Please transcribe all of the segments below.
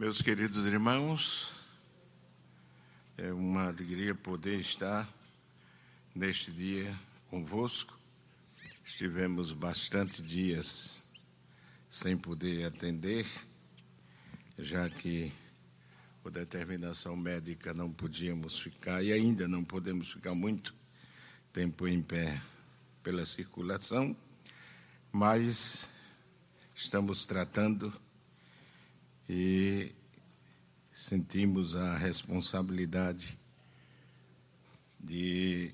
Meus queridos irmãos, é uma alegria poder estar neste dia convosco. Estivemos bastante dias sem poder atender, já que por determinação médica não podíamos ficar e ainda não podemos ficar muito tempo em pé pela circulação, mas estamos tratando e sentimos a responsabilidade de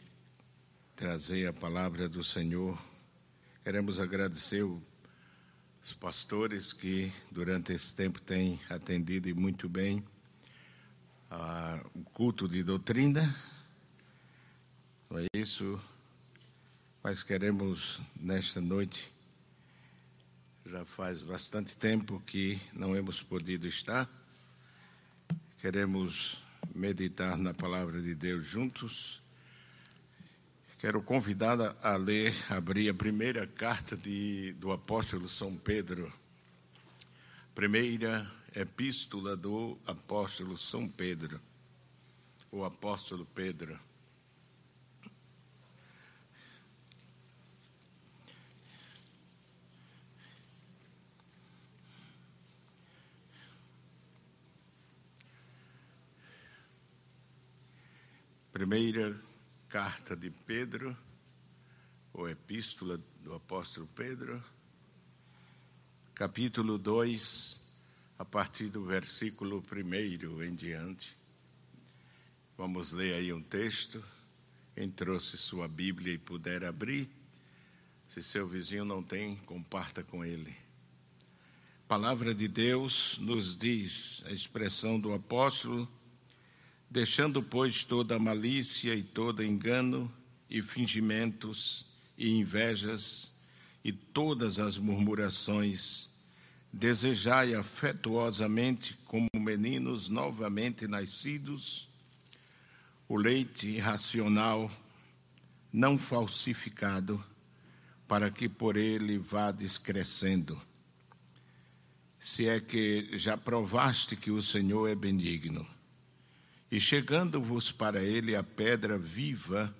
trazer a palavra do Senhor. Queremos agradecer os pastores que durante esse tempo têm atendido muito bem o culto de doutrina. Não é isso? Mas queremos nesta noite já faz bastante tempo que não hemos podido estar. Queremos meditar na palavra de Deus juntos. Quero convidar a ler, abrir a primeira carta de, do apóstolo São Pedro. Primeira epístola do apóstolo São Pedro, o apóstolo Pedro. Primeira carta de Pedro, ou epístola do apóstolo Pedro, capítulo 2, a partir do versículo 1 em diante. Vamos ler aí um texto. Quem trouxe sua Bíblia e puder abrir, se seu vizinho não tem, comparta com ele. palavra de Deus nos diz, a expressão do apóstolo, Deixando, pois, toda malícia e todo engano, e fingimentos, e invejas, e todas as murmurações, desejai afetuosamente, como meninos novamente nascidos, o leite racional, não falsificado, para que por ele vá descrescendo. Se é que já provaste que o Senhor é benigno e chegando-vos para ele a pedra viva,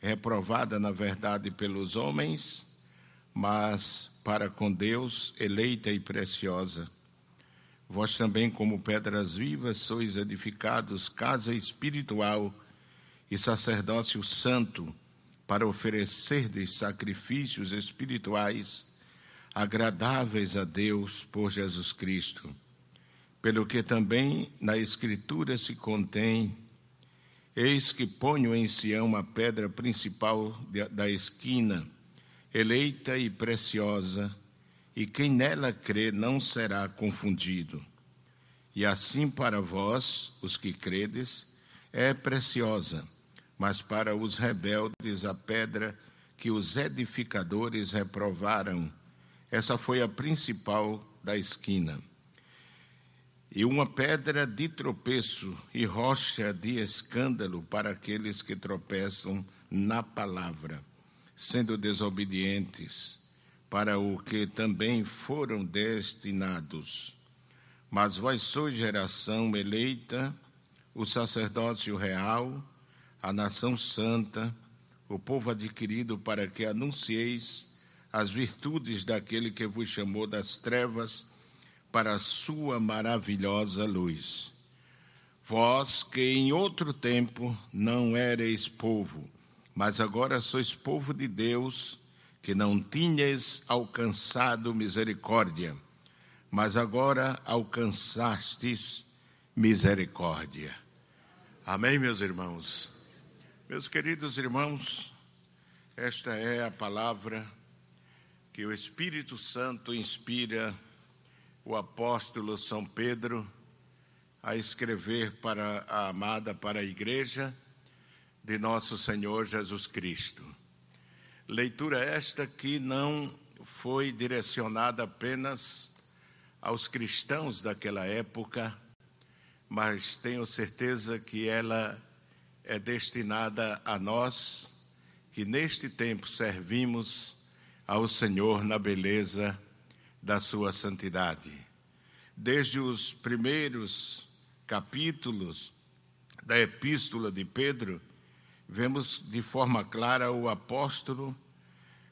reprovada na verdade pelos homens, mas para com Deus eleita e preciosa. Vós também, como pedras vivas, sois edificados casa espiritual e sacerdócio santo, para oferecerdes sacrifícios espirituais agradáveis a Deus por Jesus Cristo pelo que também na Escritura se contém: Eis que ponho em Sião a pedra principal da esquina, eleita e preciosa, e quem nela crê não será confundido. E assim para vós, os que credes, é preciosa, mas para os rebeldes a pedra que os edificadores reprovaram, essa foi a principal da esquina e uma pedra de tropeço e rocha de escândalo para aqueles que tropeçam na palavra, sendo desobedientes, para o que também foram destinados. Mas vós sois geração eleita, o sacerdócio real, a nação santa, o povo adquirido para que anuncieis as virtudes daquele que vos chamou das trevas para a sua maravilhosa luz. Vós que em outro tempo não erais povo, mas agora sois povo de Deus, que não tinhas alcançado misericórdia, mas agora alcançastes misericórdia. Amém, meus irmãos. Meus queridos irmãos, esta é a palavra que o Espírito Santo inspira o apóstolo São Pedro a escrever para a amada para a igreja de nosso Senhor Jesus Cristo. Leitura esta que não foi direcionada apenas aos cristãos daquela época, mas tenho certeza que ela é destinada a nós que neste tempo servimos ao Senhor na beleza da sua santidade. desde os primeiros capítulos da Epístola de Pedro, vemos de forma clara o apóstolo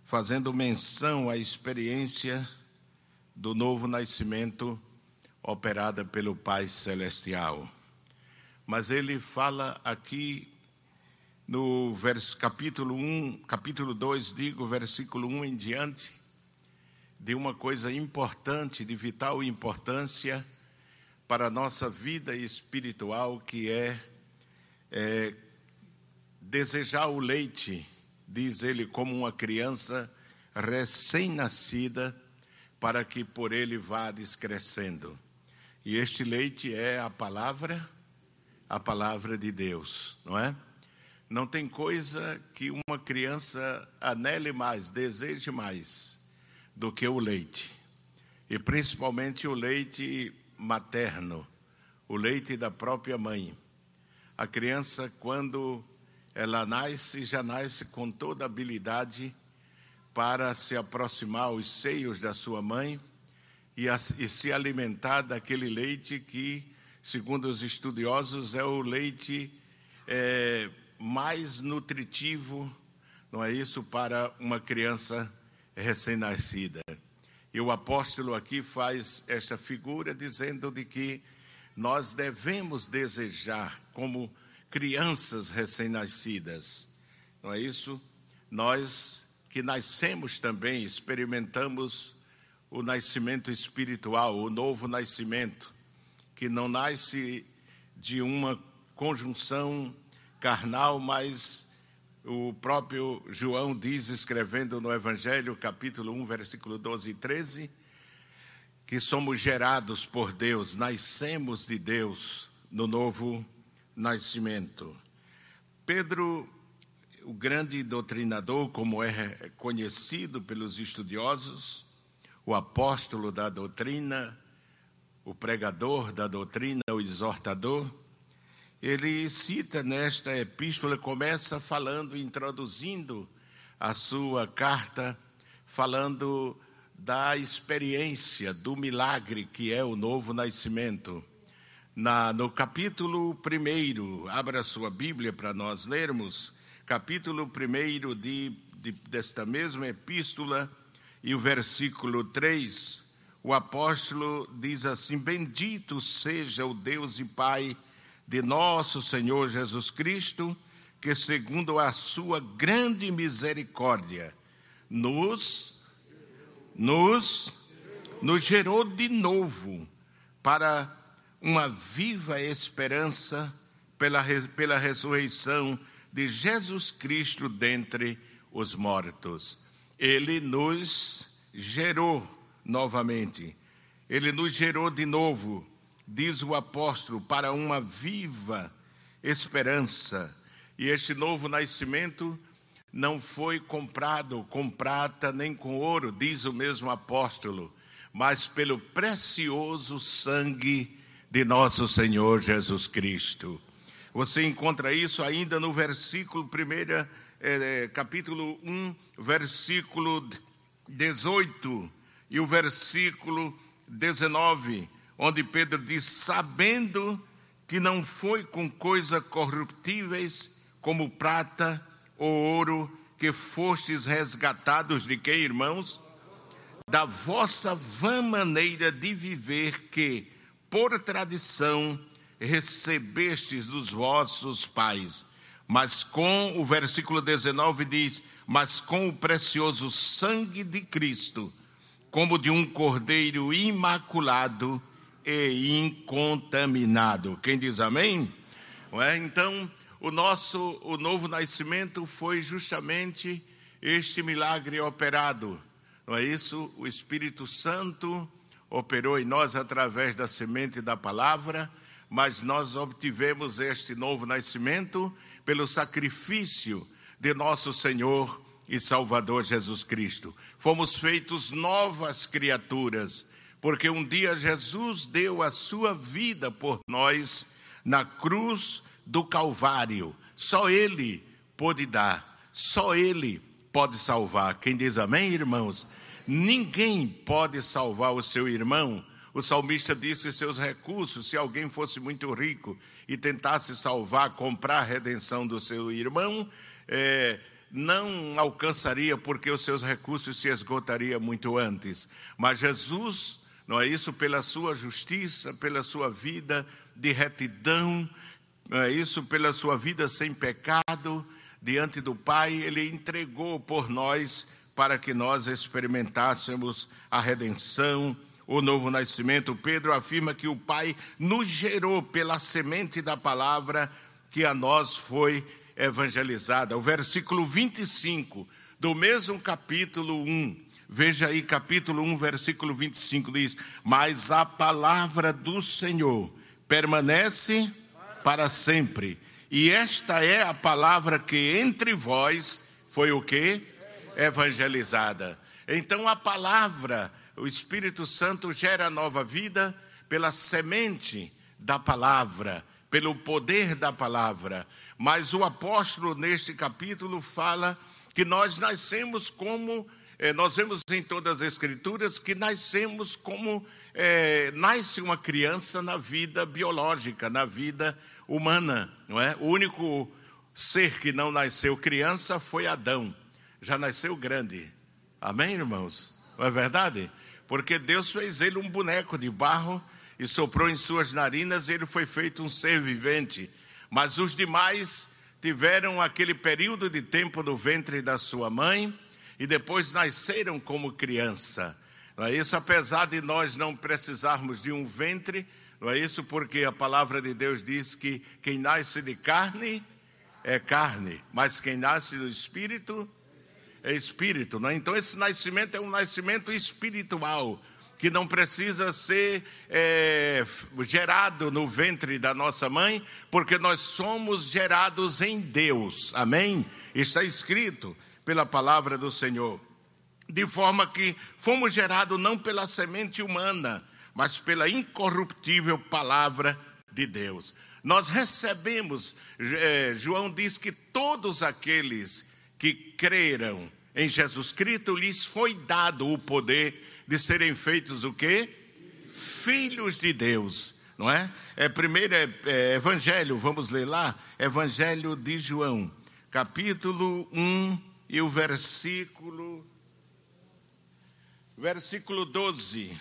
fazendo menção à experiência do novo nascimento operada pelo Pai Celestial. Mas ele fala aqui no vers, capítulo 1, capítulo 2, digo, versículo 1 em diante, de uma coisa importante, de vital importância para a nossa vida espiritual, que é, é desejar o leite, diz ele, como uma criança recém-nascida, para que por ele vá descrescendo. E este leite é a palavra, a palavra de Deus, não é? Não tem coisa que uma criança anele mais, deseje mais do que o leite. E principalmente o leite materno, o leite da própria mãe. A criança, quando ela nasce, já nasce com toda a habilidade para se aproximar aos seios da sua mãe e, a, e se alimentar daquele leite que, segundo os estudiosos, é o leite é, mais nutritivo, não é isso, para uma criança recém-nascida. E o apóstolo aqui faz esta figura dizendo de que nós devemos desejar como crianças recém-nascidas. Não é isso? Nós que nascemos também experimentamos o nascimento espiritual, o novo nascimento, que não nasce de uma conjunção carnal, mas o próprio João diz, escrevendo no Evangelho, capítulo 1, versículo 12 e 13, que somos gerados por Deus, nascemos de Deus no novo nascimento. Pedro, o grande doutrinador, como é conhecido pelos estudiosos, o apóstolo da doutrina, o pregador da doutrina, o exortador, ele cita nesta epístola, começa falando, introduzindo a sua carta, falando da experiência, do milagre que é o novo nascimento. Na, no capítulo 1, abra sua Bíblia para nós lermos, capítulo 1 de, de, desta mesma epístola, e o versículo 3, o apóstolo diz assim: Bendito seja o Deus e Pai de nosso Senhor Jesus Cristo, que segundo a sua grande misericórdia nos nos nos gerou de novo para uma viva esperança pela, pela ressurreição de Jesus Cristo dentre os mortos. Ele nos gerou novamente, ele nos gerou de novo diz o apóstolo, para uma viva esperança. E este novo nascimento não foi comprado com prata nem com ouro, diz o mesmo apóstolo, mas pelo precioso sangue de nosso Senhor Jesus Cristo. Você encontra isso ainda no versículo 1, é, capítulo 1, versículo 18 e o versículo 19 onde Pedro diz: sabendo que não foi com coisas corruptíveis como prata ou ouro que fostes resgatados de quem, irmãos? Da vossa vã maneira de viver que, por tradição, recebestes dos vossos pais. Mas com, o versículo 19 diz: Mas com o precioso sangue de Cristo, como de um cordeiro imaculado, e incontaminado. Quem diz amém? É? Então, o nosso o novo nascimento foi justamente este milagre operado. Não é isso? O Espírito Santo operou em nós através da semente da palavra, mas nós obtivemos este novo nascimento pelo sacrifício de nosso Senhor e Salvador Jesus Cristo. Fomos feitos novas criaturas porque um dia Jesus deu a sua vida por nós na cruz do Calvário. Só Ele pode dar, só Ele pode salvar. Quem diz amém, irmãos? Ninguém pode salvar o seu irmão o salmista diz que seus recursos, se alguém fosse muito rico e tentasse salvar, comprar a redenção do seu irmão, é, não alcançaria porque os seus recursos se esgotariam muito antes. Mas Jesus, não é isso, pela sua justiça, pela sua vida de retidão, não é isso, pela sua vida sem pecado diante do Pai, ele entregou por nós para que nós experimentássemos a redenção, o novo nascimento. Pedro afirma que o Pai nos gerou pela semente da palavra que a nós foi evangelizada. O versículo 25 do mesmo capítulo 1. Veja aí, capítulo 1, versículo 25 diz: Mas a palavra do Senhor permanece para sempre. E esta é a palavra que entre vós foi o que? evangelizada. Então a palavra, o Espírito Santo gera nova vida pela semente da palavra, pelo poder da palavra. Mas o apóstolo, neste capítulo, fala que nós nascemos como, eh, nós vemos em todas as Escrituras que nascemos como eh, nasce uma criança na vida biológica, na vida humana, não é? O único ser que não nasceu criança foi Adão já nasceu grande. Amém, irmãos? Não é verdade? Porque Deus fez ele um boneco de barro e soprou em suas narinas e ele foi feito um ser vivente. Mas os demais tiveram aquele período de tempo no ventre da sua mãe e depois nasceram como criança. Não é isso? Apesar de nós não precisarmos de um ventre, não é isso? Porque a palavra de Deus diz que quem nasce de carne é carne, mas quem nasce do espírito é espírito, né? Então esse nascimento é um nascimento espiritual que não precisa ser é, gerado no ventre da nossa mãe, porque nós somos gerados em Deus, amém? Está escrito pela palavra do Senhor, de forma que fomos gerados não pela semente humana, mas pela incorruptível palavra de Deus. Nós recebemos, é, João diz que todos aqueles que creram em Jesus Cristo, lhes foi dado o poder de serem feitos o quê? Filhos de Deus, não é? É primeiro é, é, Evangelho, vamos ler lá, Evangelho de João, capítulo 1 e o versículo versículo 12.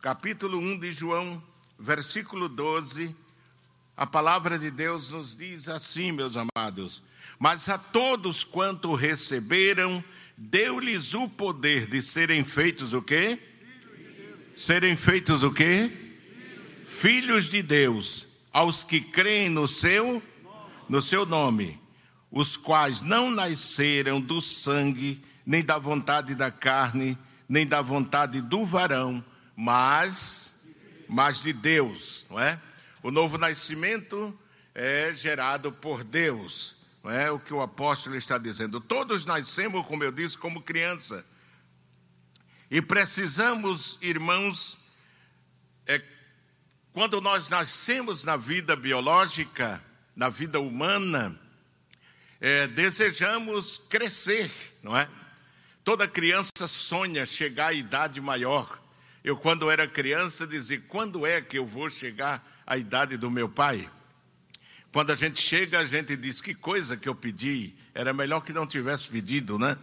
Capítulo 1 de João, versículo 12. A palavra de Deus nos diz assim, meus amados: mas a todos quanto receberam, deu-lhes o poder de serem feitos o quê? Serem feitos o quê? Filhos de Deus, aos que creem no seu no seu nome, os quais não nasceram do sangue, nem da vontade da carne, nem da vontade do varão, mas mas de Deus, não é? O novo nascimento é gerado por Deus. Não é o que o apóstolo está dizendo. Todos nascemos, como eu disse, como criança. E precisamos, irmãos, é, quando nós nascemos na vida biológica, na vida humana, é, desejamos crescer, não é? Toda criança sonha chegar à idade maior. Eu, quando era criança, dizia: quando é que eu vou chegar à idade do meu pai? Quando a gente chega, a gente diz: que coisa que eu pedi, era melhor que não tivesse pedido, né?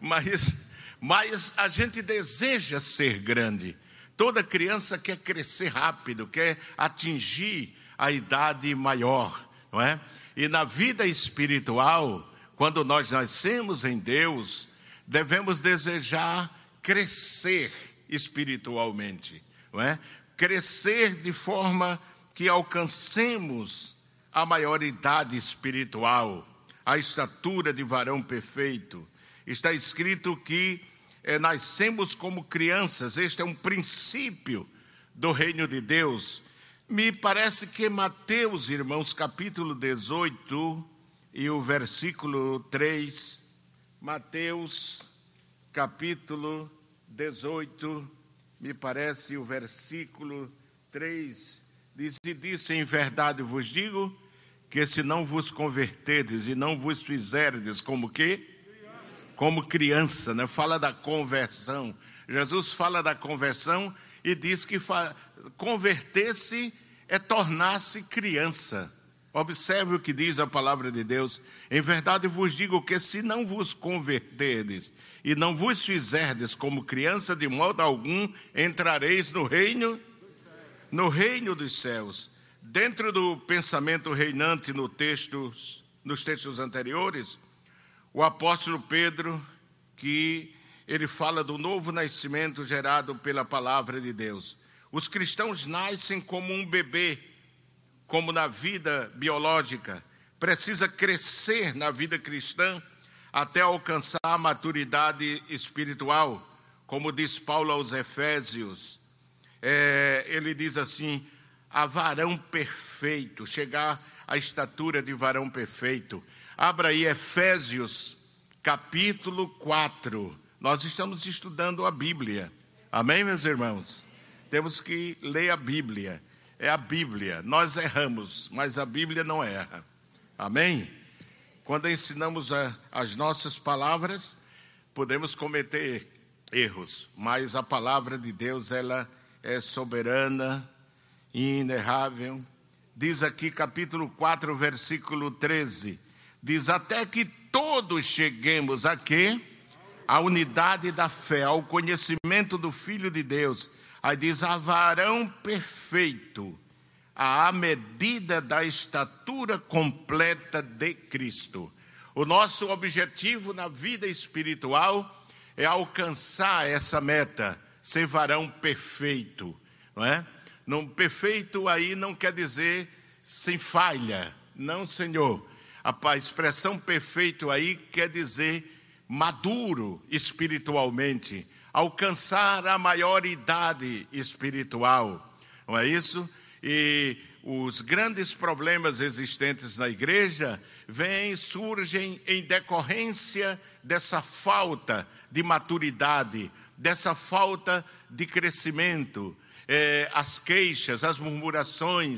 Mas, mas a gente deseja ser grande. Toda criança quer crescer rápido, quer atingir a idade maior, não é? E na vida espiritual, quando nós nascemos em Deus, devemos desejar crescer espiritualmente, não é? Crescer de forma que alcancemos a maioridade espiritual, a estatura de varão perfeito. Está escrito que é, nascemos como crianças, este é um princípio do reino de Deus. Me parece que Mateus, irmãos, capítulo 18 e o versículo 3, Mateus, capítulo 18, me parece o versículo 3, diz: E disse em verdade vos digo que se não vos converterdes e não vos fizerdes como que? Como criança, né? Fala da conversão. Jesus fala da conversão e diz que converter-se é tornar-se criança. Observe o que diz a palavra de Deus. Em verdade vos digo que se não vos converterdes e não vos fizerdes como criança, de modo algum entrareis no reino no reino dos céus. Dentro do pensamento reinante no texto, nos textos anteriores, o apóstolo Pedro, que ele fala do novo nascimento gerado pela palavra de Deus. Os cristãos nascem como um bebê, como na vida biológica, precisa crescer na vida cristã até alcançar a maturidade espiritual, como diz Paulo aos Efésios. É, ele diz assim: a varão perfeito, chegar à estatura de varão perfeito. Abra aí Efésios, capítulo 4. Nós estamos estudando a Bíblia. Amém, meus irmãos? Temos que ler a Bíblia. É a Bíblia. Nós erramos, mas a Bíblia não erra. Amém? Quando ensinamos a, as nossas palavras, podemos cometer erros, mas a palavra de Deus ela é soberana inerrável. Diz aqui capítulo 4, versículo 13, diz até que todos cheguemos a quê? A unidade da fé, ao conhecimento do Filho de Deus. Aí diz a varão perfeito à medida da estatura completa de Cristo. O nosso objetivo na vida espiritual é alcançar essa meta, ser varão perfeito, não é? Não, perfeito aí não quer dizer sem falha, não, Senhor. A expressão perfeito aí quer dizer maduro espiritualmente, alcançar a maioridade espiritual, não é isso? e os grandes problemas existentes na igreja vêm, surgem em decorrência dessa falta de maturidade, dessa falta de crescimento, é, as queixas, as murmurações,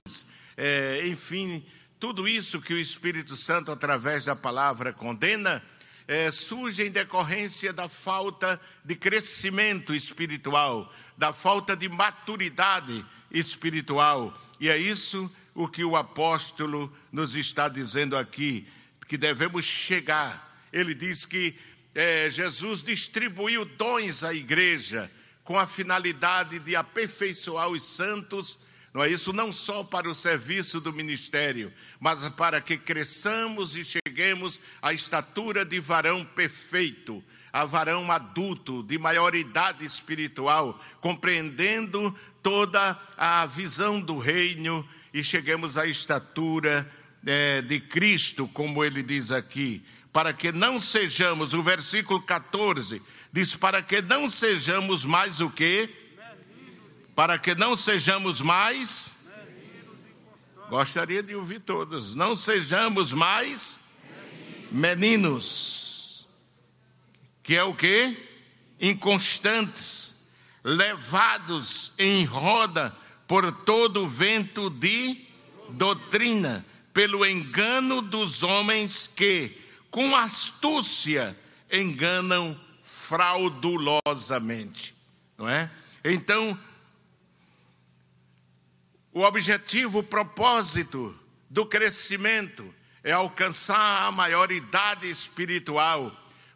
é, enfim, tudo isso que o Espírito Santo, através da palavra, condena, é, surge em decorrência da falta de crescimento espiritual, da falta de maturidade espiritual. E é isso o que o apóstolo nos está dizendo aqui, que devemos chegar. Ele diz que é, Jesus distribuiu dons à igreja com a finalidade de aperfeiçoar os santos, não é isso? Não só para o serviço do ministério, mas para que cresçamos e cheguemos à estatura de varão perfeito, a varão adulto, de maioridade espiritual, compreendendo toda a visão do reino e cheguemos à estatura é, de Cristo, como ele diz aqui, para que não sejamos, o versículo 14 diz: para que não sejamos mais o quê? Para que não sejamos mais. Gostaria de ouvir todos. Não sejamos mais meninos. Que é o que? Inconstantes levados em roda por todo o vento de doutrina, pelo engano dos homens que, com astúcia, enganam fraudulosamente, não é? Então, o objetivo, o propósito do crescimento é alcançar a maioridade espiritual,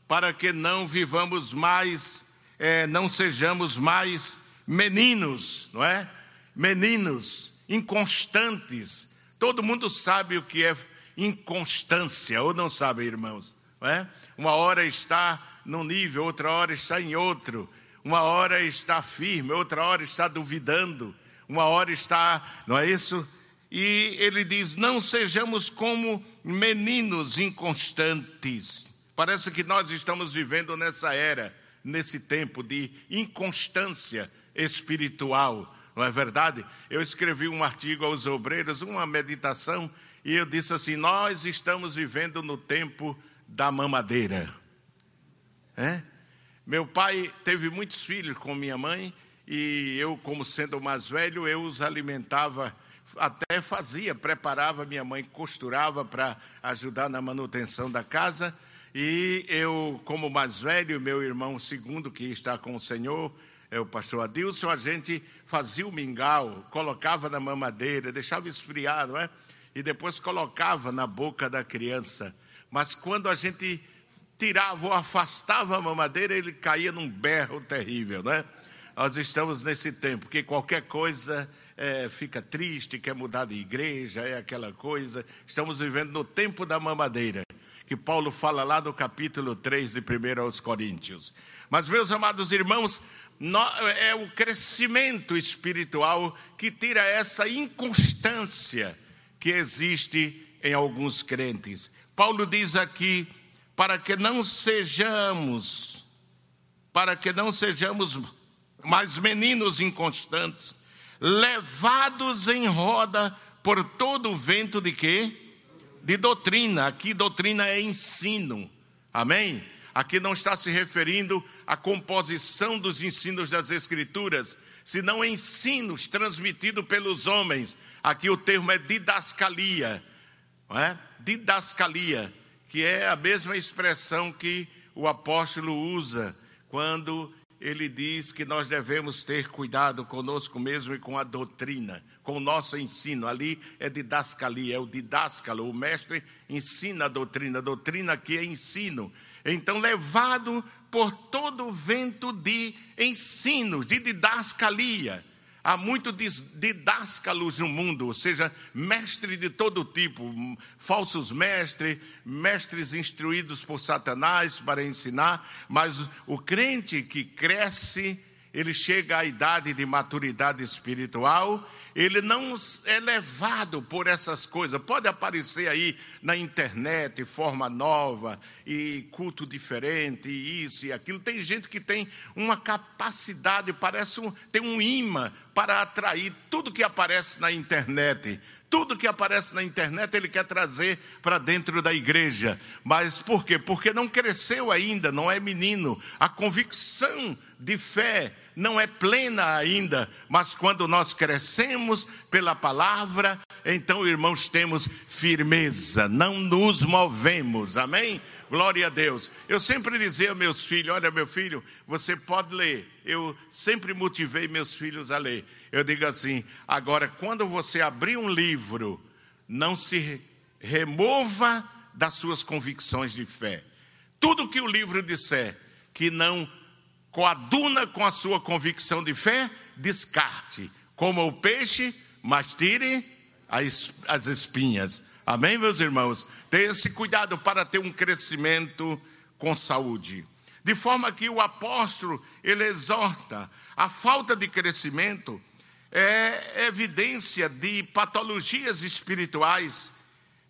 para que não vivamos mais é, não sejamos mais meninos, não é? Meninos inconstantes. Todo mundo sabe o que é inconstância, ou não sabe, irmãos? Não é? Uma hora está num nível, outra hora está em outro. Uma hora está firme, outra hora está duvidando. Uma hora está, não é isso? E ele diz: não sejamos como meninos inconstantes. Parece que nós estamos vivendo nessa era nesse tempo de inconstância espiritual, não é verdade? Eu escrevi um artigo aos obreiros, uma meditação, e eu disse assim: Nós estamos vivendo no tempo da mamadeira. É? Meu pai teve muitos filhos com minha mãe, e eu, como sendo o mais velho, eu os alimentava, até fazia, preparava, minha mãe costurava para ajudar na manutenção da casa. E eu, como mais velho, meu irmão segundo, que está com o Senhor, é o pastor Adilson, a gente fazia o mingau, colocava na mamadeira, deixava esfriar, não é? E depois colocava na boca da criança. Mas quando a gente tirava ou afastava a mamadeira, ele caía num berro terrível, né? Nós estamos nesse tempo que qualquer coisa é, fica triste, quer mudar de igreja, é aquela coisa. Estamos vivendo no tempo da mamadeira, que Paulo fala lá no capítulo 3 de 1 aos Coríntios. Mas, meus amados irmãos, é o crescimento espiritual que tira essa inconstância que existe em alguns crentes. Paulo diz aqui: para que não sejamos, para que não sejamos mais meninos inconstantes, levados em roda por todo o vento de quê? De doutrina. Aqui doutrina é ensino. Amém? Aqui não está se referindo à composição dos ensinos das Escrituras, senão ensinos transmitidos pelos homens. Aqui o termo é didascalia, é? Didascalia, que é a mesma expressão que o apóstolo usa quando ele diz que nós devemos ter cuidado conosco mesmo e com a doutrina, com o nosso ensino. Ali é didascalia, é o didáscalo, o mestre ensina a doutrina. A doutrina aqui é ensino. Então, levado por todo o vento de ensino, de didascalia. Há muitos didáscalos no mundo, ou seja, mestres de todo tipo, falsos mestres, mestres instruídos por Satanás para ensinar, mas o crente que cresce, ele chega à idade de maturidade espiritual ele não é levado por essas coisas. Pode aparecer aí na internet forma nova e culto diferente, e isso e aquilo. Tem gente que tem uma capacidade, parece um, tem um imã para atrair tudo que aparece na internet. Tudo que aparece na internet ele quer trazer para dentro da igreja. Mas por quê? Porque não cresceu ainda, não é menino. A convicção de fé não é plena ainda, mas quando nós crescemos pela palavra, então, irmãos, temos firmeza, não nos movemos, amém? Glória a Deus. Eu sempre dizia aos meus filhos: olha, meu filho, você pode ler. Eu sempre motivei meus filhos a ler. Eu digo assim: agora, quando você abrir um livro, não se remova das suas convicções de fé. Tudo que o livro disser que não coaduna com a sua convicção de fé, descarte. Coma o peixe, mas tire as espinhas. Amém, meus irmãos? Tenha esse cuidado para ter um crescimento com saúde. De forma que o apóstolo, ele exorta, a falta de crescimento é evidência de patologias espirituais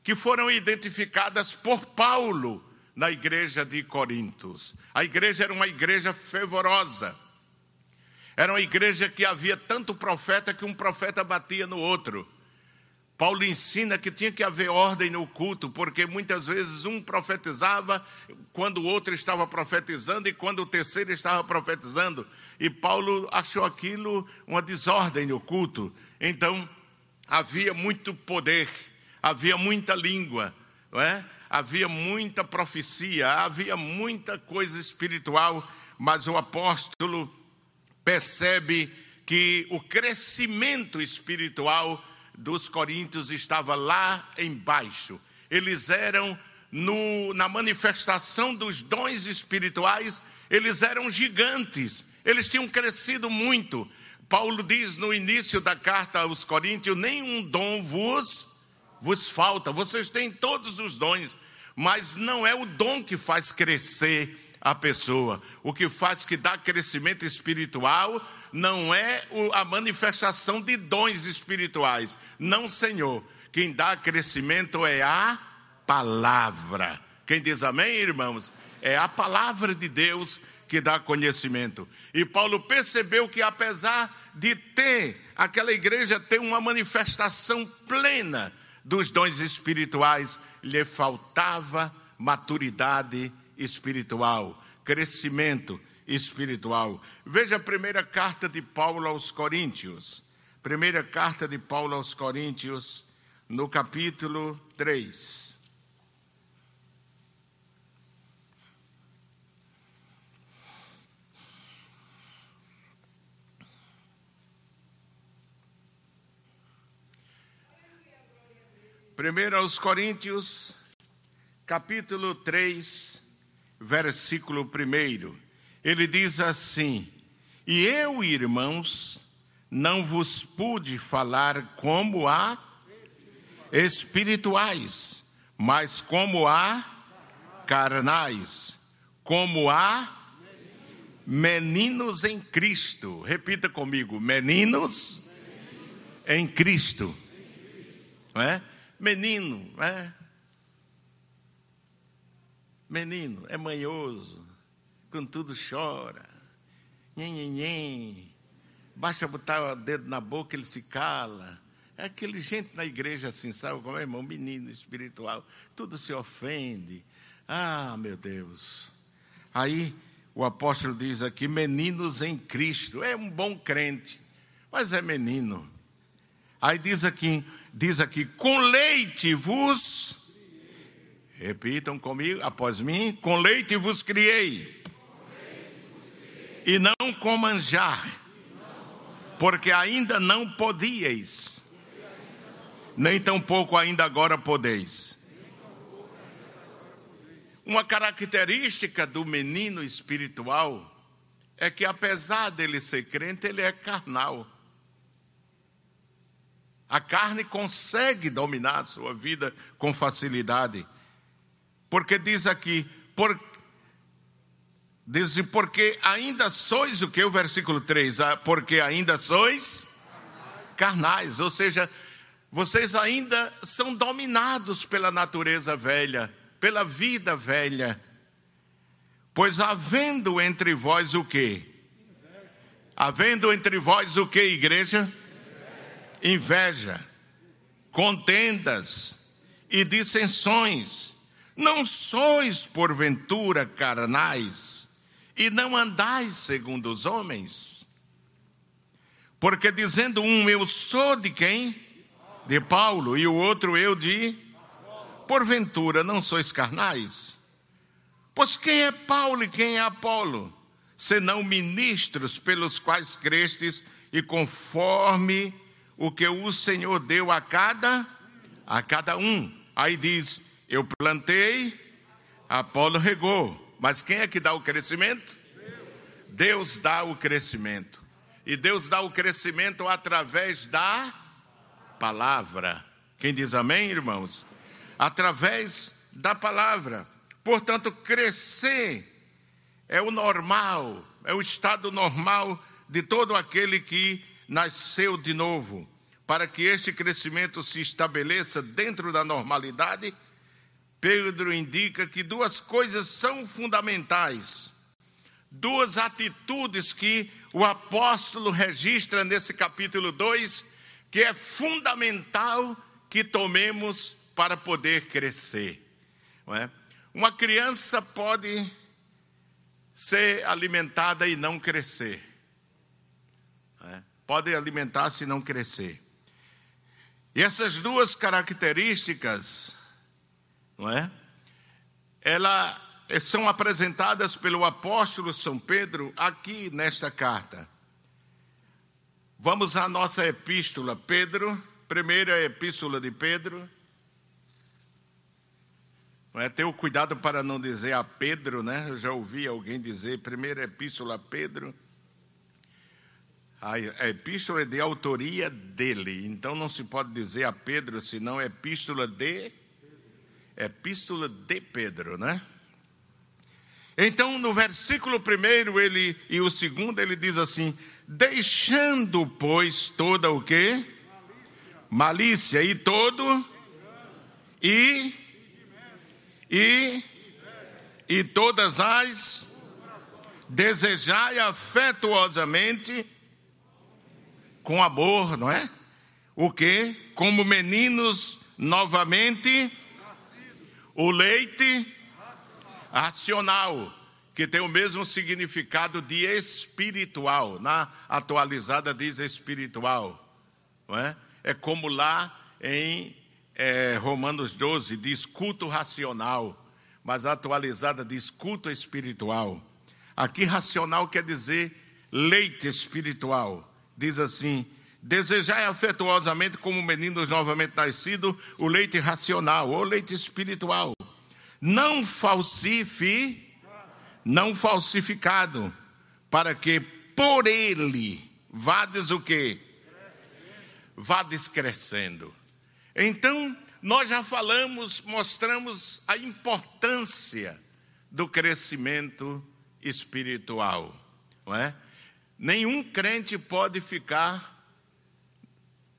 que foram identificadas por Paulo na igreja de Corintos. A igreja era uma igreja fervorosa. Era uma igreja que havia tanto profeta que um profeta batia no outro. Paulo ensina que tinha que haver ordem no culto, porque muitas vezes um profetizava quando o outro estava profetizando e quando o terceiro estava profetizando. E Paulo achou aquilo uma desordem no culto. Então, havia muito poder, havia muita língua, não é? havia muita profecia, havia muita coisa espiritual, mas o apóstolo percebe que o crescimento espiritual dos coríntios estava lá embaixo. Eles eram no, na manifestação dos dons espirituais, eles eram gigantes, eles tinham crescido muito. Paulo diz no início da carta aos Coríntios: nenhum dom vos, vos falta, vocês têm todos os dons, mas não é o dom que faz crescer a pessoa. O que faz que dá crescimento espiritual não é a manifestação de dons espirituais. Não, Senhor. Quem dá crescimento é a palavra. Quem diz amém, irmãos? É a palavra de Deus que dá conhecimento. E Paulo percebeu que apesar de ter aquela igreja ter uma manifestação plena dos dons espirituais, lhe faltava maturidade espiritual, crescimento espiritual. Veja a primeira carta de Paulo aos Coríntios. Primeira carta de Paulo aos Coríntios, no capítulo 3. Primeiro aos Coríntios, capítulo 3, versículo 1. Ele diz assim: E eu, irmãos, não vos pude falar como a espirituais, mas como a carnais, como a meninos em Cristo. Repita comigo: meninos em Cristo. Não é? Menino, é? Menino, é manhoso, quando tudo chora. Nhen, nhen, nhen. Basta botar o dedo na boca, ele se cala. É aquele gente na igreja assim, sabe como é, irmão? Menino espiritual, tudo se ofende. Ah, meu Deus. Aí o apóstolo diz aqui: meninos em Cristo. É um bom crente, mas é menino. Aí diz aqui: diz aqui, com leite vos, repitam comigo, após mim, com leite vos criei, e não com manjar, porque ainda não podíeis, nem tampouco ainda agora podeis. Uma característica do menino espiritual é que, apesar dele ser crente, ele é carnal. A carne consegue dominar a sua vida com facilidade. Porque diz aqui, por, diz porque ainda sois o que? O versículo 3, ah, porque ainda sois carnais, ou seja, vocês ainda são dominados pela natureza velha, pela vida velha. Pois havendo entre vós o que? Havendo entre vós o que, igreja? inveja, contendas e dissensões. Não sois, porventura, carnais, e não andais segundo os homens? Porque dizendo um, eu sou de quem? De Paulo, e o outro, eu de? Porventura, não sois carnais? Pois quem é Paulo e quem é Apolo? Senão ministros pelos quais crestes e conforme o que o Senhor deu a cada a cada um. Aí diz: Eu plantei, Apolo regou. Mas quem é que dá o crescimento? Deus dá o crescimento. E Deus dá o crescimento através da palavra. Quem diz amém, irmãos? Através da palavra. Portanto, crescer é o normal, é o estado normal de todo aquele que nasceu de novo para que este crescimento se estabeleça dentro da normalidade, Pedro indica que duas coisas são fundamentais, duas atitudes que o apóstolo registra nesse capítulo 2, que é fundamental que tomemos para poder crescer. É? Uma criança pode ser alimentada e não crescer. É? Pode alimentar-se e não crescer. E essas duas características, não é? Elas são apresentadas pelo apóstolo São Pedro aqui nesta carta. Vamos à nossa epístola, Pedro, primeira epístola de Pedro. É? Ter o cuidado para não dizer a Pedro, né? Eu já ouvi alguém dizer, primeira epístola a Pedro. A epístola é de autoria dele, então não se pode dizer a Pedro, senão é epístola de epístola de Pedro, né? Então, no versículo primeiro ele e o segundo ele diz assim: deixando pois toda o que malícia e todo e e e todas as desejai afetuosamente com amor, não é? O que? Como meninos novamente, o leite racional, que tem o mesmo significado de espiritual. Na atualizada diz espiritual, não é? É como lá em é, Romanos 12 diz culto racional, mas atualizada diz culto espiritual. Aqui racional quer dizer leite espiritual diz assim: Desejai afetuosamente, como meninos novamente nascidos, o leite racional ou leite espiritual. Não falsife, não falsificado, para que por ele vades o que? Vades crescendo. Então, nós já falamos, mostramos a importância do crescimento espiritual, não é? Nenhum crente pode ficar,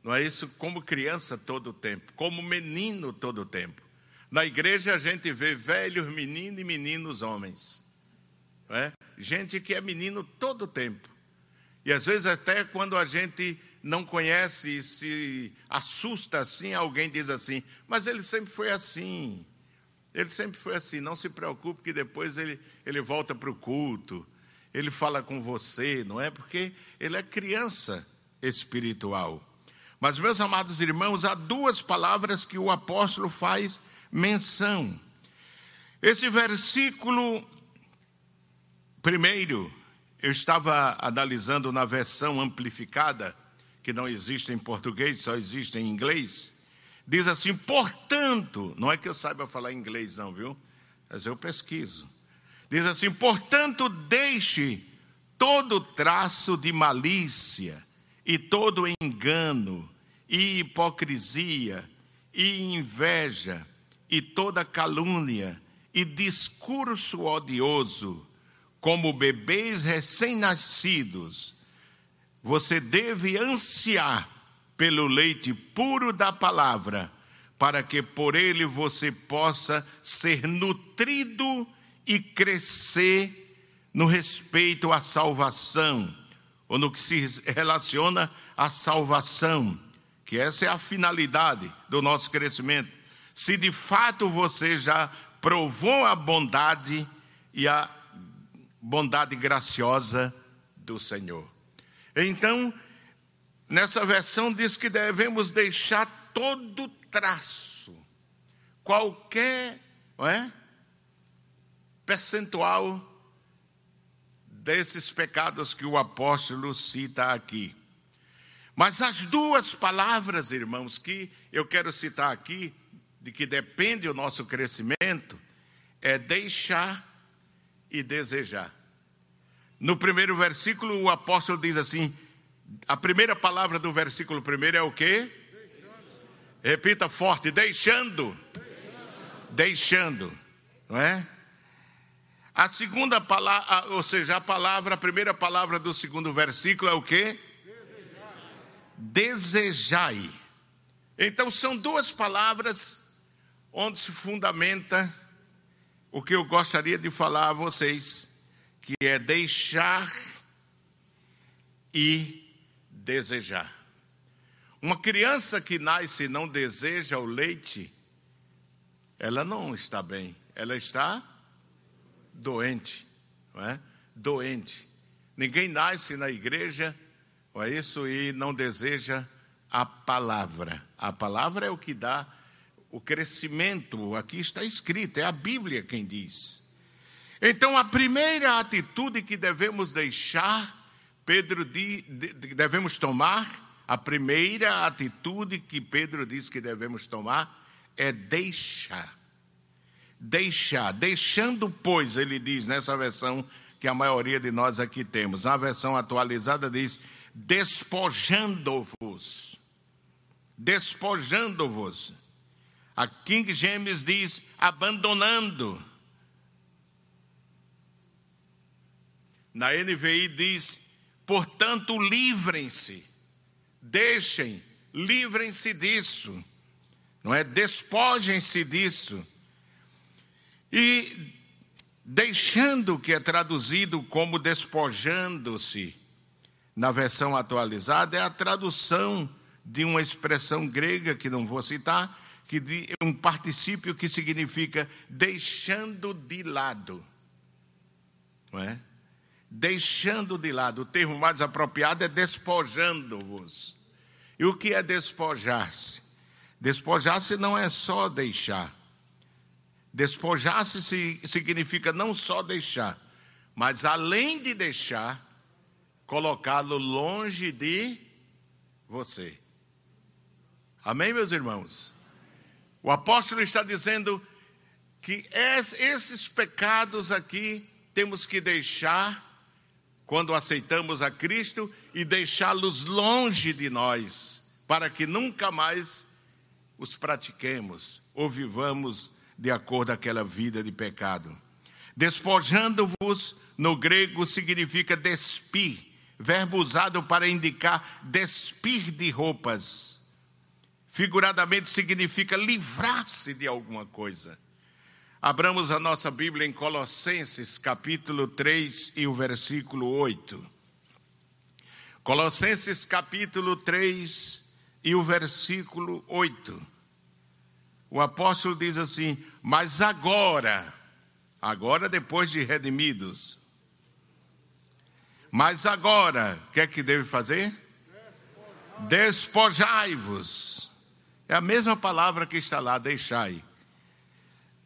não é isso, como criança todo o tempo, como menino todo o tempo. Na igreja a gente vê velhos meninos e meninos homens, é? Gente que é menino todo o tempo. E às vezes até quando a gente não conhece e se assusta assim, alguém diz assim, mas ele sempre foi assim. Ele sempre foi assim, não se preocupe que depois ele, ele volta para o culto, ele fala com você, não é? Porque ele é criança espiritual. Mas, meus amados irmãos, há duas palavras que o apóstolo faz menção. Esse versículo, primeiro, eu estava analisando na versão amplificada, que não existe em português, só existe em inglês. Diz assim: portanto, não é que eu saiba falar inglês, não, viu? Mas eu pesquiso. Diz assim: portanto, deixe todo traço de malícia, e todo engano, e hipocrisia, e inveja, e toda calúnia, e discurso odioso, como bebês recém-nascidos, você deve ansiar pelo leite puro da palavra, para que por ele você possa ser nutrido e crescer no respeito à salvação, ou no que se relaciona à salvação, que essa é a finalidade do nosso crescimento. Se de fato você já provou a bondade e a bondade graciosa do Senhor. Então, nessa versão diz que devemos deixar todo traço, qualquer, é? percentual desses pecados que o apóstolo cita aqui. Mas as duas palavras, irmãos, que eu quero citar aqui, de que depende o nosso crescimento, é deixar e desejar. No primeiro versículo, o apóstolo diz assim: a primeira palavra do versículo primeiro é o quê? Repita forte: deixando. Deixando, não é? A segunda palavra, ou seja, a palavra, a primeira palavra do segundo versículo é o que? Desejai. Então são duas palavras onde se fundamenta o que eu gostaria de falar a vocês, que é deixar e desejar. Uma criança que nasce e não deseja o leite, ela não está bem, ela está doente, não é? Doente. Ninguém nasce na igreja, não é isso, e não deseja a palavra. A palavra é o que dá o crescimento, aqui está escrito, é a Bíblia quem diz. Então, a primeira atitude que devemos deixar, Pedro diz, devemos tomar, a primeira atitude que Pedro diz que devemos tomar é deixar deixar. Deixando, pois, ele diz nessa versão que a maioria de nós aqui temos. Na versão atualizada diz: despojando-vos. Despojando-vos. A King James diz: abandonando. Na NVI diz: portanto, livrem-se, deixem, livrem-se disso, não é? Despojem-se disso. E deixando que é traduzido como despojando-se, na versão atualizada, é a tradução de uma expressão grega que não vou citar, que é um particípio que significa deixando de lado. Não é? Deixando de lado. O termo mais apropriado é despojando-vos. E o que é despojar-se? Despojar-se não é só deixar Despojar-se significa não só deixar, mas além de deixar, colocá-lo longe de você. Amém, meus irmãos? O apóstolo está dizendo que esses pecados aqui temos que deixar quando aceitamos a Cristo e deixá-los longe de nós, para que nunca mais os pratiquemos ou vivamos de acordo com aquela vida de pecado. Despojando-vos, no grego, significa despir, verbo usado para indicar despir de roupas figuradamente significa livrar-se de alguma coisa. Abramos a nossa Bíblia em Colossenses, capítulo 3 e o versículo 8. Colossenses, capítulo 3 e o versículo 8. O apóstolo diz assim: Mas agora, agora depois de redimidos, mas agora, o que é que deve fazer? Despojai-vos é a mesma palavra que está lá, deixai.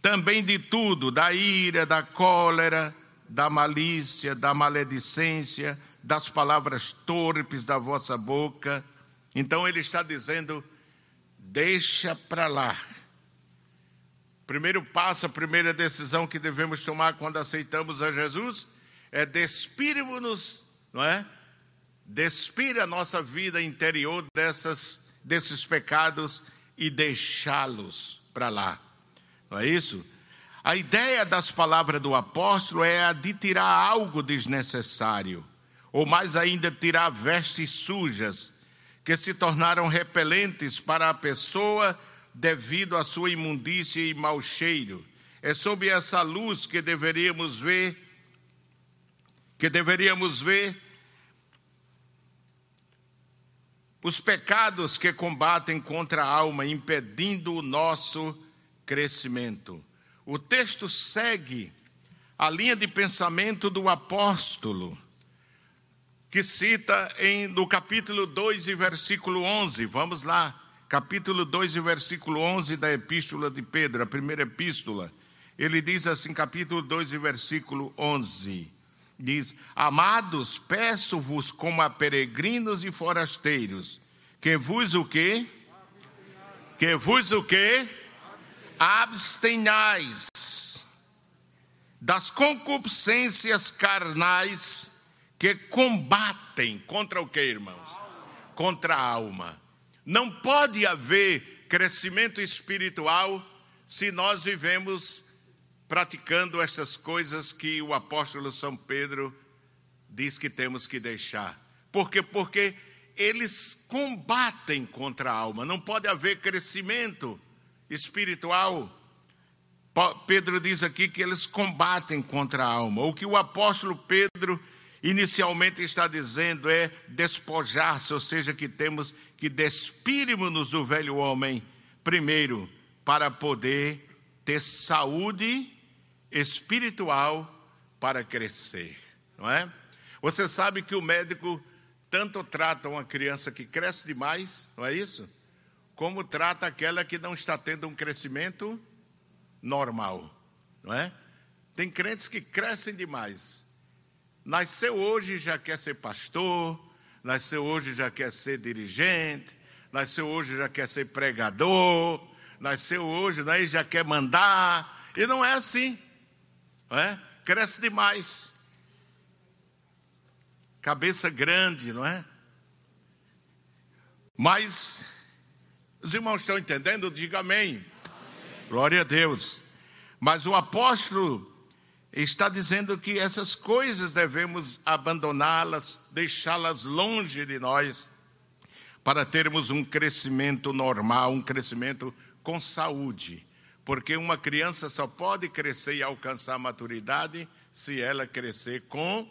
Também de tudo, da ira, da cólera, da malícia, da maledicência, das palavras torpes da vossa boca. Então ele está dizendo: deixa para lá. Primeiro passo, a primeira decisão que devemos tomar quando aceitamos a Jesus é despirmos-nos, não é? Despir a nossa vida interior dessas desses pecados e deixá-los para lá. Não é isso? A ideia das palavras do apóstolo é a de tirar algo desnecessário, ou mais ainda, tirar vestes sujas, que se tornaram repelentes para a pessoa devido à sua imundícia e mau cheiro. É sob essa luz que deveríamos ver, que deveríamos ver os pecados que combatem contra a alma, impedindo o nosso crescimento. O texto segue a linha de pensamento do apóstolo, que cita em, no capítulo 2 e versículo 11. Vamos lá, capítulo 2 e versículo 11 da epístola de Pedro, a primeira epístola. Ele diz assim, capítulo 2 e versículo 11 diz: Amados, peço-vos como a peregrinos e forasteiros, que vos o quê? Que vos o quê? Abstenhais das concupiscências carnais que combatem contra o que, irmãos? Contra a alma. Não pode haver crescimento espiritual se nós vivemos praticando estas coisas que o apóstolo São Pedro diz que temos que deixar. Por quê? Porque eles combatem contra a alma, não pode haver crescimento espiritual. Pedro diz aqui que eles combatem contra a alma. O que o apóstolo Pedro inicialmente está dizendo é despojar-se, ou seja, que temos que despirmos-nos do velho homem primeiro para poder ter saúde espiritual para crescer, não é? Você sabe que o médico tanto trata uma criança que cresce demais, não é isso? Como trata aquela que não está tendo um crescimento normal, não é? Tem crentes que crescem demais. Nasceu hoje já quer ser pastor, nasceu hoje já quer ser dirigente, nasceu hoje já quer ser pregador, nasceu hoje né, já quer mandar, e não é assim não é? Cresce demais. Cabeça grande, não é? Mas, os irmãos estão entendendo? Diga amém. amém. Glória a Deus. Mas o apóstolo está dizendo que essas coisas devemos abandoná-las, deixá-las longe de nós, para termos um crescimento normal, um crescimento com saúde. Porque uma criança só pode crescer e alcançar maturidade se ela crescer com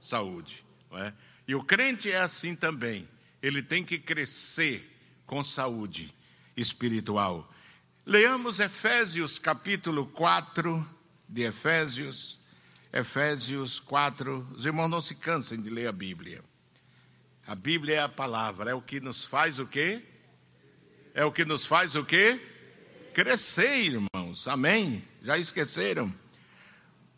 saúde. É? E o crente é assim também. Ele tem que crescer com saúde espiritual. Leamos Efésios capítulo 4 de Efésios. Efésios 4. Os irmãos não se cansem de ler a Bíblia. A Bíblia é a palavra, é o que nos faz o quê? É o que nos faz o quê? Crescer, irmãos. Amém? Já esqueceram?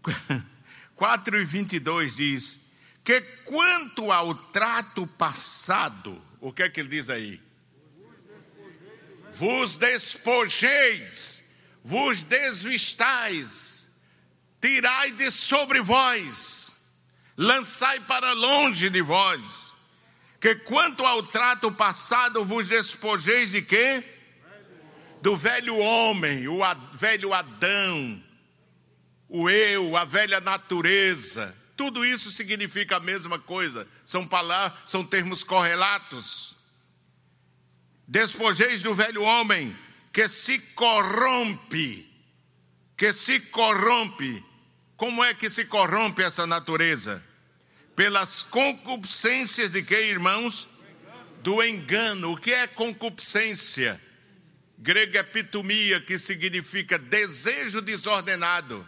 4 e 22 diz: Que quanto ao trato passado, O que é que ele diz aí? Vos despojeis, vos desvistais, tirai de sobre vós, lançai para longe de vós, que quanto ao trato passado vos despojeis de quê? Do velho homem, o velho Adão, o eu, a velha natureza. Tudo isso significa a mesma coisa. São palavras, são termos correlatos. Despojeis do velho homem que se corrompe, que se corrompe. Como é que se corrompe essa natureza? Pelas concupiscências de que, irmãos? Do engano. O que é concupiscência? Grego epitomia, que significa desejo desordenado.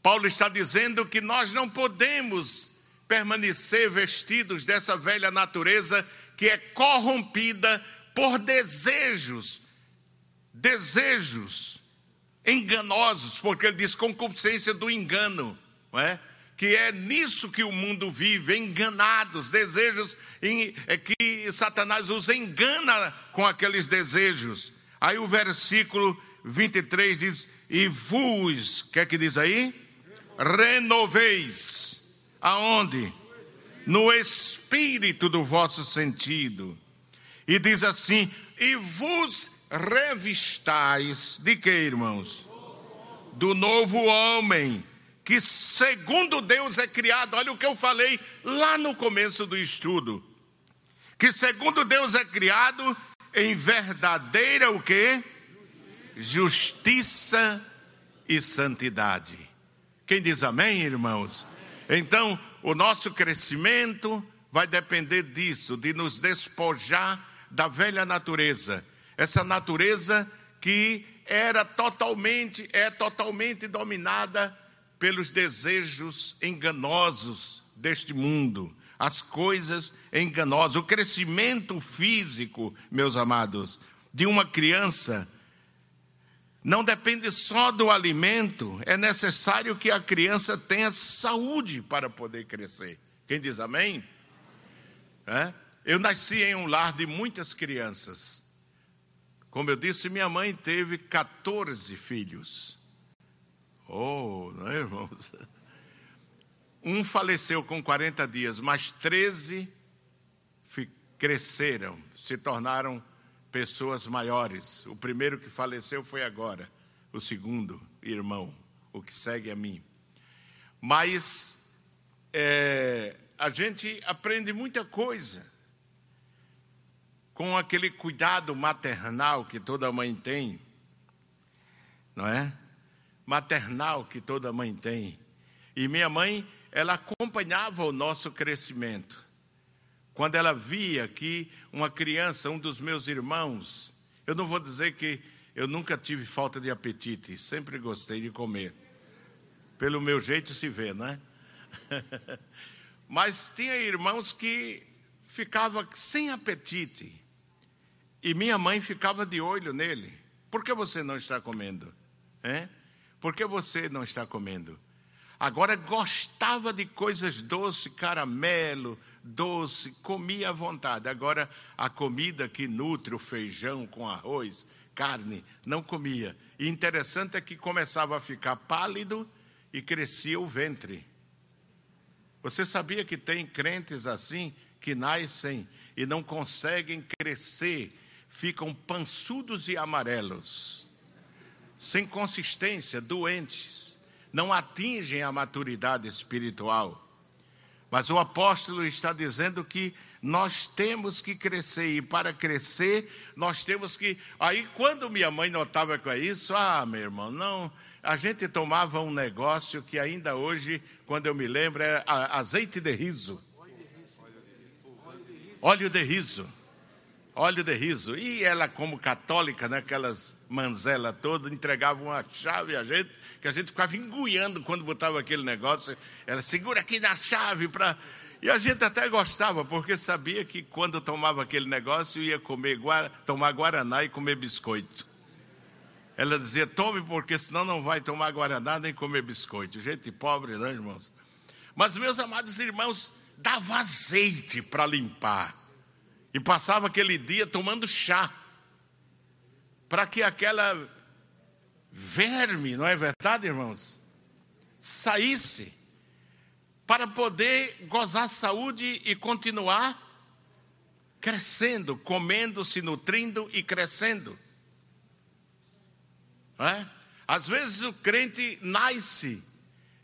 Paulo está dizendo que nós não podemos permanecer vestidos dessa velha natureza que é corrompida por desejos, desejos enganosos, porque ele diz concupiscência do engano, não é? que é nisso que o mundo vive, enganados, desejos em, é que Satanás os engana com aqueles desejos. Aí o versículo 23 diz: E vos, que é que diz aí? Renoveis, aonde? No espírito do vosso sentido e diz assim: E vos revistais de que, irmãos? Do novo homem, que segundo Deus é criado. Olha o que eu falei lá no começo do estudo. Que segundo Deus é criado em verdadeira o que? Justiça e santidade. Quem diz amém, irmãos? Então, o nosso crescimento vai depender disso, de nos despojar da velha natureza, essa natureza que era totalmente, é totalmente dominada pelos desejos enganosos deste mundo, as coisas enganosas. O crescimento físico, meus amados, de uma criança não depende só do alimento, é necessário que a criança tenha saúde para poder crescer. Quem diz amém? É? Eu nasci em um lar de muitas crianças. Como eu disse, minha mãe teve 14 filhos. Oh, não é, irmãos? Um faleceu com 40 dias, mas 13 cresceram, se tornaram pessoas maiores. O primeiro que faleceu foi agora, o segundo irmão, o que segue a mim. Mas é, a gente aprende muita coisa com aquele cuidado maternal que toda mãe tem, não é? Maternal que toda mãe tem. E minha mãe, ela acompanhava o nosso crescimento. Quando ela via que uma criança, um dos meus irmãos, eu não vou dizer que eu nunca tive falta de apetite, sempre gostei de comer. Pelo meu jeito se vê, não é? Mas tinha irmãos que ficavam sem apetite. E minha mãe ficava de olho nele. Por que você não está comendo? É? Por que você não está comendo? Agora gostava de coisas doces, caramelo, doce, comia à vontade. Agora a comida que nutre o feijão com arroz, carne, não comia. E interessante é que começava a ficar pálido e crescia o ventre. Você sabia que tem crentes assim que nascem e não conseguem crescer ficam pançudos e amarelos, sem consistência, doentes, não atingem a maturidade espiritual. Mas o apóstolo está dizendo que nós temos que crescer, e para crescer, nós temos que. Aí, quando minha mãe notava com isso, ah, meu irmão, não. A gente tomava um negócio que ainda hoje, quando eu me lembro, é azeite de riso. Óleo de riso óleo de riso. E ela, como católica, né, manzelas todas, entregava uma chave a gente, que a gente ficava enguiando quando botava aquele negócio. Ela segura aqui na chave para. E a gente até gostava, porque sabia que quando tomava aquele negócio ia comer, tomar guaraná e comer biscoito. Ela dizia: tome, porque senão não vai tomar guaraná nem comer biscoito. Gente pobre, não, né, irmãos? Mas, meus amados irmãos, dava azeite para limpar e passava aquele dia tomando chá, para que aquela verme, não é verdade, irmãos? Saísse, para poder gozar saúde e continuar crescendo, comendo, se nutrindo e crescendo. É? Às vezes o crente nasce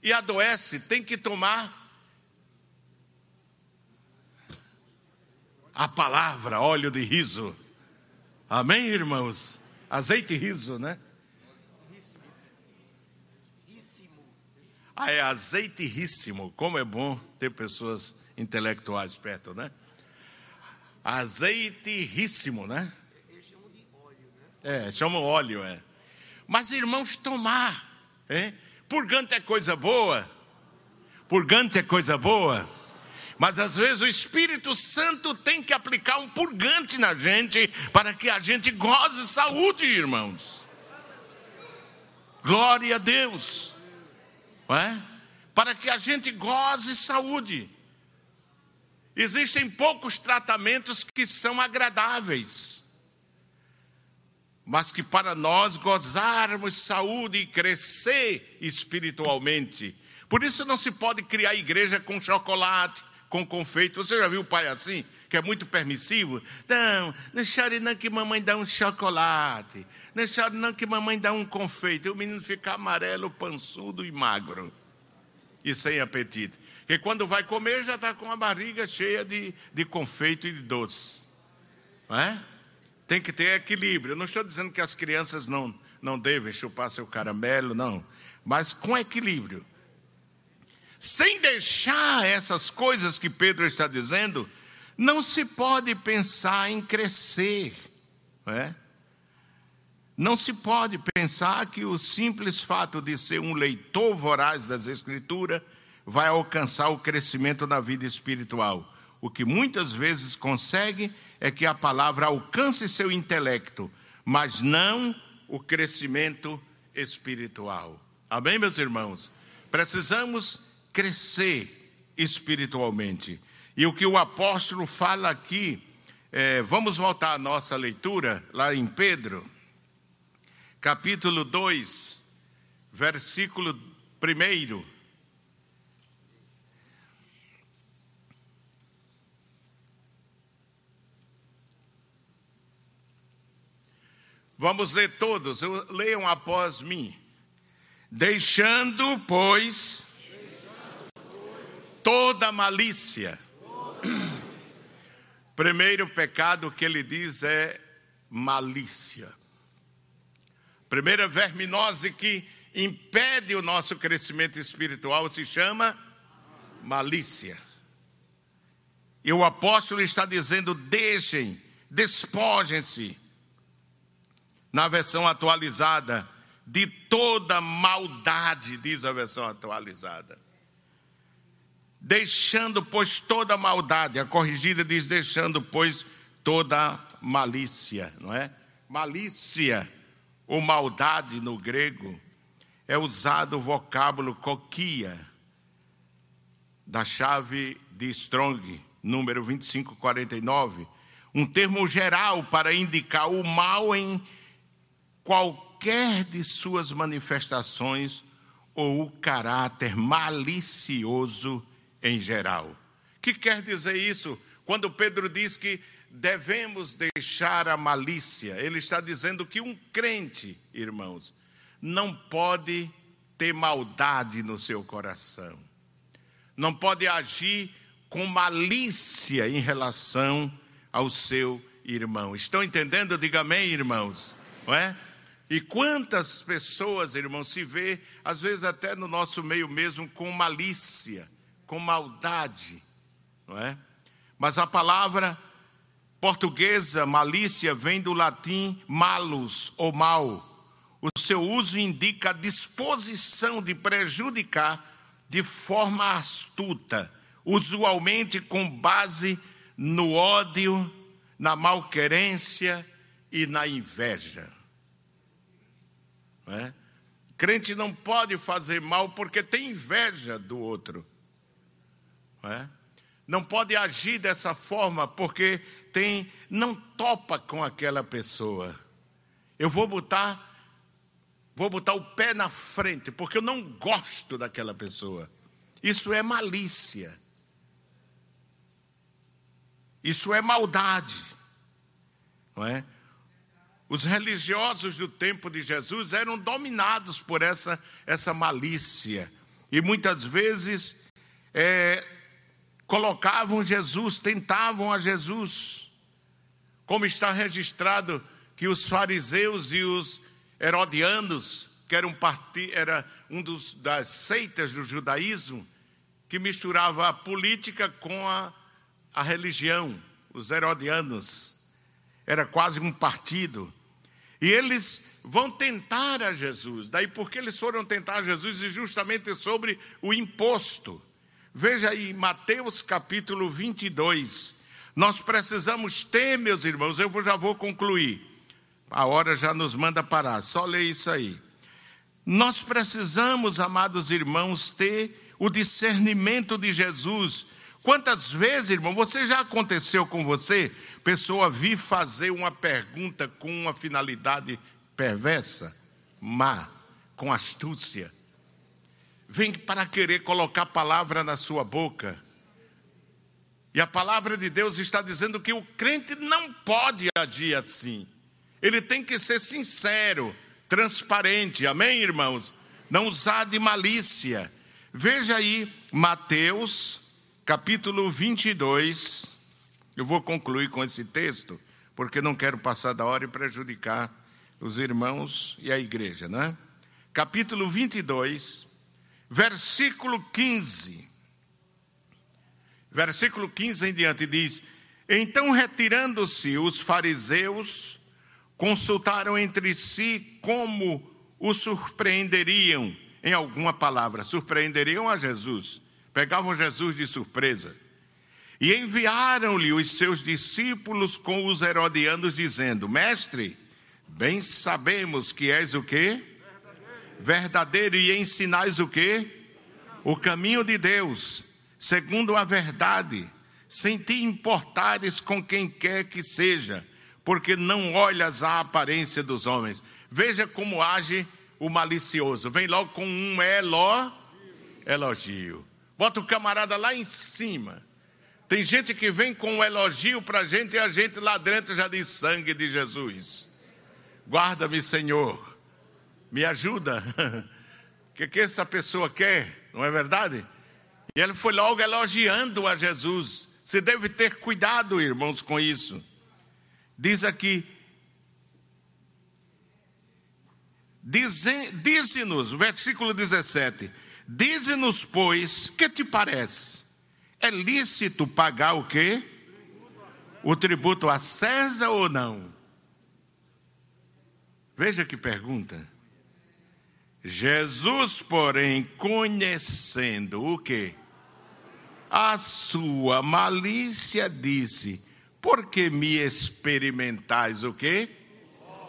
e adoece, tem que tomar a palavra, óleo de riso. Amém, irmãos? Azeite riso, né? Ah, é azeite ríssimo. Como é bom ter pessoas intelectuais perto, né? Azeite ríssimo, né? Eles chamam de óleo, né? É, chamam óleo, é. Mas, irmãos, tomar. É? Purgante é coisa boa. Purgante é coisa boa. Mas às vezes o Espírito Santo tem que aplicar um purgante na gente para que a gente goze saúde, irmãos. Glória a Deus. É? Para que a gente goze saúde. Existem poucos tratamentos que são agradáveis mas que para nós gozarmos saúde e crescer espiritualmente. Por isso não se pode criar igreja com chocolate, com confeito. Você já viu o pai assim? Que é muito permissivo? Não, não chore não que mamãe dá um chocolate. Não chore não que mamãe dá um confeito. E o menino fica amarelo, pançudo e magro. E sem apetite. E quando vai comer já está com a barriga cheia de, de confeito e de doce. Não é? Tem que ter equilíbrio. Eu não estou dizendo que as crianças não, não devem chupar seu caramelo, não. Mas com equilíbrio. Sem deixar essas coisas que Pedro está dizendo, não se pode pensar em crescer. Não, é? não se pode pensar que o simples fato de ser um leitor voraz das Escrituras vai alcançar o crescimento na vida espiritual. O que muitas vezes consegue é que a palavra alcance seu intelecto, mas não o crescimento espiritual. Amém, meus irmãos? Precisamos crescer espiritualmente. E o que o apóstolo fala aqui, é, vamos voltar à nossa leitura, lá em Pedro, capítulo 2, versículo 1. Vamos ler todos, leiam após mim. Deixando, pois, toda malícia. Primeiro pecado que ele diz é malícia. Primeira verminose que impede o nosso crescimento espiritual se chama malícia. E o apóstolo está dizendo: deixem, despojem-se na versão atualizada, de toda maldade, diz a versão atualizada. Deixando, pois, toda maldade, a corrigida diz: deixando, pois, toda malícia, não é? Malícia ou maldade no grego é usado o vocábulo coquia, da chave de Strong, número 2549, um termo geral para indicar o mal em qualquer de suas manifestações ou o caráter malicioso em geral. Que quer dizer isso? Quando Pedro diz que devemos deixar a malícia, ele está dizendo que um crente, irmãos, não pode ter maldade no seu coração, não pode agir com malícia em relação ao seu irmão. Estão entendendo? Diga amém, irmãos. Não é? E quantas pessoas, irmão, se vê, às vezes até no nosso meio mesmo, com malícia, com maldade, não é? Mas a palavra portuguesa, malícia, vem do latim malus, ou mal. O seu uso indica a disposição de prejudicar de forma astuta, usualmente com base no ódio, na malquerência e na inveja. É? Crente não pode fazer mal porque tem inveja do outro. É? não pode agir dessa forma porque tem não topa com aquela pessoa. Eu vou botar vou botar o pé na frente porque eu não gosto daquela pessoa. Isso é malícia. Isso é maldade. Não é? Os religiosos do tempo de Jesus eram dominados por essa, essa malícia. E muitas vezes é, colocavam Jesus, tentavam a Jesus. Como está registrado que os fariseus e os herodianos, que eram part... era um dos, das seitas do judaísmo, que misturava a política com a, a religião, os herodianos. Era quase um partido. E eles vão tentar a Jesus. Daí porque eles foram tentar a Jesus e justamente sobre o imposto. Veja aí, Mateus capítulo 22. Nós precisamos ter, meus irmãos, eu já vou concluir. A hora já nos manda parar, só ler isso aí. Nós precisamos, amados irmãos, ter o discernimento de Jesus. Quantas vezes, irmão, você já aconteceu com você? Pessoa vir fazer uma pergunta com uma finalidade perversa, má, com astúcia vem para querer colocar palavra na sua boca. E a palavra de Deus está dizendo que o crente não pode agir assim. Ele tem que ser sincero, transparente. Amém, irmãos? Não usar de malícia. Veja aí Mateus, capítulo 22. Eu vou concluir com esse texto, porque não quero passar da hora e prejudicar os irmãos e a igreja, né? Capítulo 22, versículo 15. Versículo 15 em diante diz: Então, retirando-se os fariseus, consultaram entre si como o surpreenderiam em alguma palavra. Surpreenderiam a Jesus, pegavam Jesus de surpresa. E enviaram-lhe os seus discípulos com os herodianos, dizendo: Mestre, bem sabemos que és o quê? Verdadeiro e ensinais o quê? O caminho de Deus, segundo a verdade, sem te importares com quem quer que seja, porque não olhas a aparência dos homens. Veja como age o malicioso. Vem logo com um elo, elogio. Bota o camarada lá em cima. Tem gente que vem com um elogio para a gente e a gente lá dentro já diz sangue de Jesus. Guarda-me, Senhor me ajuda. O que, que essa pessoa quer? Não é verdade? E ele foi logo elogiando a Jesus. Você deve ter cuidado, irmãos, com isso. Diz aqui, dize-nos, versículo 17: Dize-nos, pois, que te parece? É lícito pagar o quê? O tributo a César ou não? Veja que pergunta. Jesus, porém, conhecendo o que? A sua malícia, disse: Por que me experimentais o que?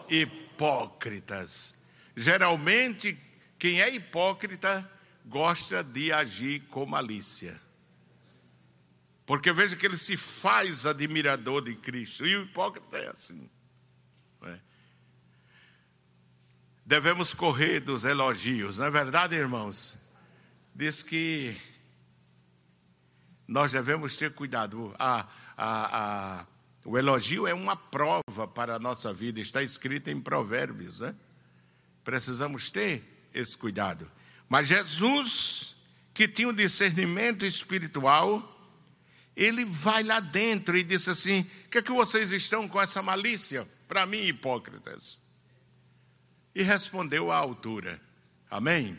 Hipócritas. Geralmente, quem é hipócrita gosta de agir com malícia. Porque veja que ele se faz admirador de Cristo. E o hipócrita é assim. Devemos correr dos elogios, não é verdade, irmãos? Diz que nós devemos ter cuidado. A, a, a, o elogio é uma prova para a nossa vida, está escrito em Provérbios, né? Precisamos ter esse cuidado. Mas Jesus, que tinha um discernimento espiritual, ele vai lá dentro e disse assim: O que é que vocês estão com essa malícia? Para mim, hipócritas e respondeu à altura. Amém?